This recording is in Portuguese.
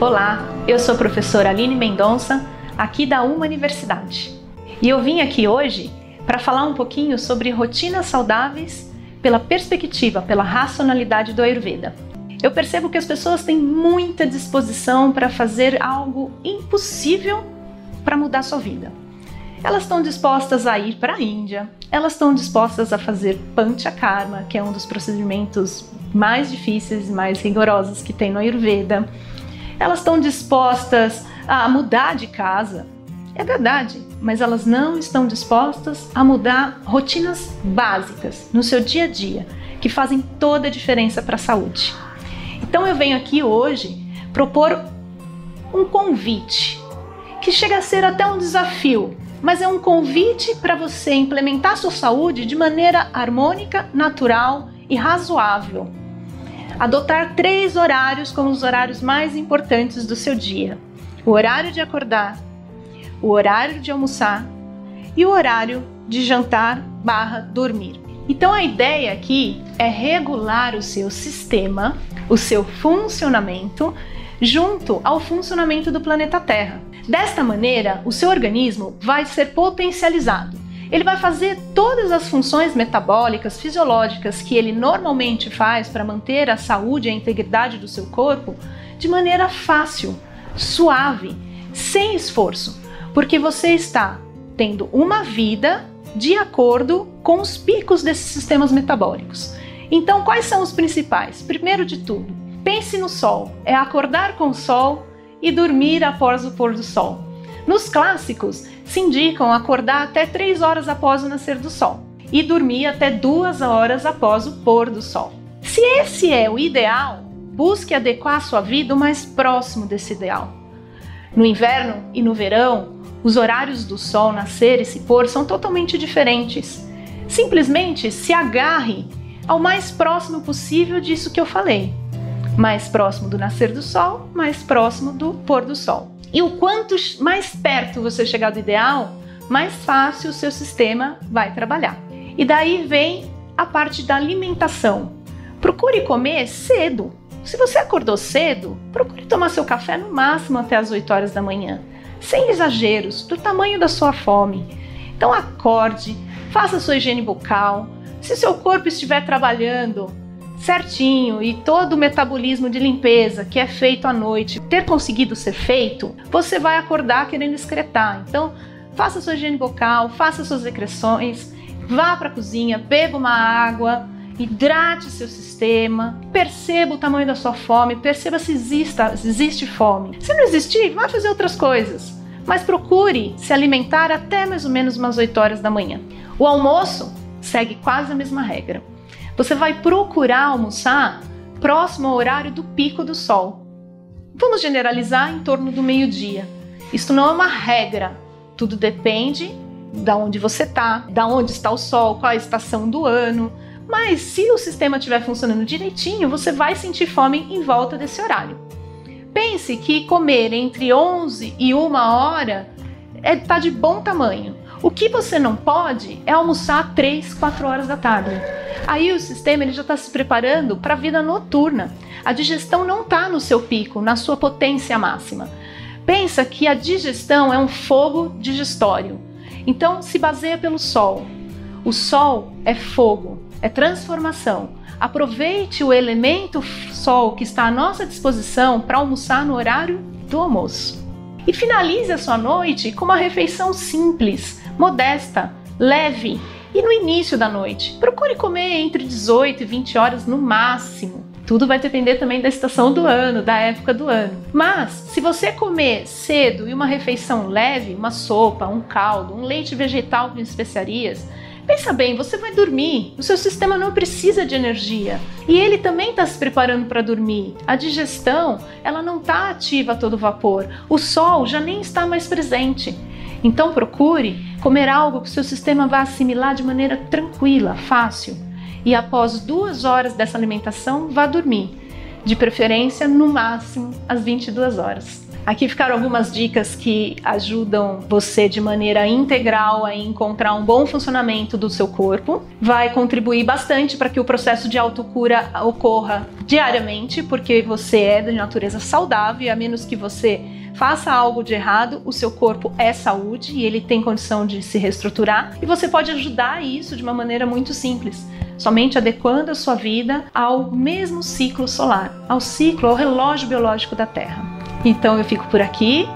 Olá, eu sou a professora Aline Mendonça, aqui da Uma Universidade. E eu vim aqui hoje para falar um pouquinho sobre rotinas saudáveis pela perspectiva, pela racionalidade do Ayurveda. Eu percebo que as pessoas têm muita disposição para fazer algo impossível para mudar sua vida. Elas estão dispostas a ir para a Índia, elas estão dispostas a fazer Panchakarma, que é um dos procedimentos mais difíceis e mais rigorosos que tem no Ayurveda. Elas estão dispostas a mudar de casa. É verdade, mas elas não estão dispostas a mudar rotinas básicas no seu dia a dia, que fazem toda a diferença para a saúde. Então eu venho aqui hoje propor um convite que chega a ser até um desafio mas é um convite para você implementar sua saúde de maneira harmônica, natural e razoável. Adotar três horários como os horários mais importantes do seu dia: o horário de acordar, o horário de almoçar e o horário de jantar/barra dormir. Então a ideia aqui é regular o seu sistema, o seu funcionamento, junto ao funcionamento do planeta Terra. Desta maneira, o seu organismo vai ser potencializado. Ele vai fazer todas as funções metabólicas, fisiológicas que ele normalmente faz para manter a saúde e a integridade do seu corpo de maneira fácil, suave, sem esforço, porque você está tendo uma vida de acordo com os picos desses sistemas metabólicos. Então, quais são os principais? Primeiro de tudo, pense no sol, é acordar com o sol e dormir após o pôr do sol. Nos clássicos, se indicam acordar até 3 horas após o nascer do sol e dormir até 2 horas após o pôr do sol. Se esse é o ideal, busque adequar sua vida o mais próximo desse ideal. No inverno e no verão, os horários do sol nascer e se pôr são totalmente diferentes. Simplesmente se agarre ao mais próximo possível disso que eu falei mais próximo do nascer do sol, mais próximo do pôr do sol. E o quanto mais perto você chegar do ideal, mais fácil o seu sistema vai trabalhar. E daí vem a parte da alimentação. Procure comer cedo. Se você acordou cedo, procure tomar seu café no máximo até as 8 horas da manhã, sem exageros, do tamanho da sua fome. Então acorde, faça sua higiene bucal. Se seu corpo estiver trabalhando, certinho e todo o metabolismo de limpeza que é feito à noite ter conseguido ser feito, você vai acordar querendo excretar. Então, faça sua higiene bucal, faça suas secreções, vá para a cozinha, beba uma água, hidrate seu sistema, perceba o tamanho da sua fome, perceba se, exista, se existe fome. Se não existir, vá fazer outras coisas. Mas procure se alimentar até mais ou menos umas 8 horas da manhã. O almoço segue quase a mesma regra. Você vai procurar almoçar próximo ao horário do pico do sol. Vamos generalizar em torno do meio-dia. Isso não é uma regra. Tudo depende da onde você está, da onde está o sol, qual a estação do ano. Mas se o sistema estiver funcionando direitinho, você vai sentir fome em volta desse horário. Pense que comer entre 11 e 1 hora está é, tá de bom tamanho. O que você não pode é almoçar 3, 4 horas da tarde. Aí o sistema ele já está se preparando para a vida noturna. A digestão não está no seu pico, na sua potência máxima. Pensa que a digestão é um fogo digestório. Então se baseia pelo sol. O sol é fogo, é transformação. Aproveite o elemento sol que está à nossa disposição para almoçar no horário do almoço. E finalize a sua noite com uma refeição simples, modesta, leve e no início da noite. Procure comer entre 18 e 20 horas no máximo. Tudo vai depender também da estação do ano, da época do ano. Mas, se você comer cedo e uma refeição leve, uma sopa, um caldo, um leite vegetal com especiarias, Pensa bem, você vai dormir, o seu sistema não precisa de energia e ele também está se preparando para dormir. A digestão, ela não está ativa a todo vapor, o sol já nem está mais presente. Então procure comer algo que o seu sistema vá assimilar de maneira tranquila, fácil. E após duas horas dessa alimentação, vá dormir, de preferência no máximo às 22 horas. Aqui ficaram algumas dicas que ajudam você de maneira integral a encontrar um bom funcionamento do seu corpo. Vai contribuir bastante para que o processo de autocura ocorra diariamente, porque você é de natureza saudável, a menos que você faça algo de errado, o seu corpo é saúde e ele tem condição de se reestruturar e você pode ajudar isso de uma maneira muito simples somente adequando a sua vida ao mesmo ciclo solar, ao ciclo, ao relógio biológico da Terra. Então eu fico por aqui.